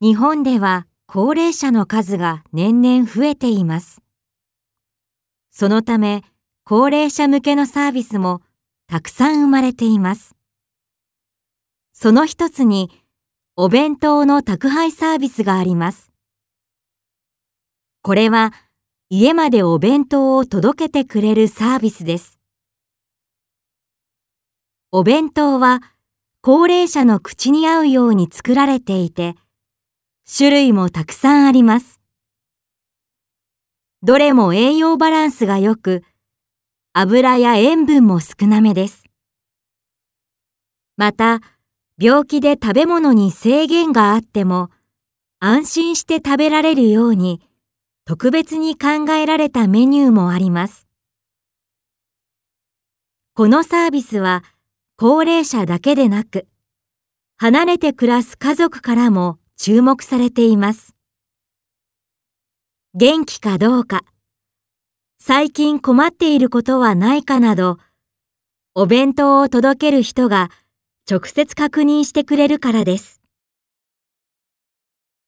日本では高齢者の数が年々増えています。そのため、高齢者向けのサービスもたくさん生まれています。その一つに、お弁当の宅配サービスがあります。これは、家までお弁当を届けてくれるサービスです。お弁当は、高齢者の口に合うように作られていて、種類もたくさんあります。どれも栄養バランスが良く、油や塩分も少なめです。また、病気で食べ物に制限があっても、安心して食べられるように、特別に考えられたメニューもあります。このサービスは、高齢者だけでなく、離れて暮らす家族からも注目されています。元気かどうか、最近困っていることはないかなど、お弁当を届ける人が直接確認してくれるからです。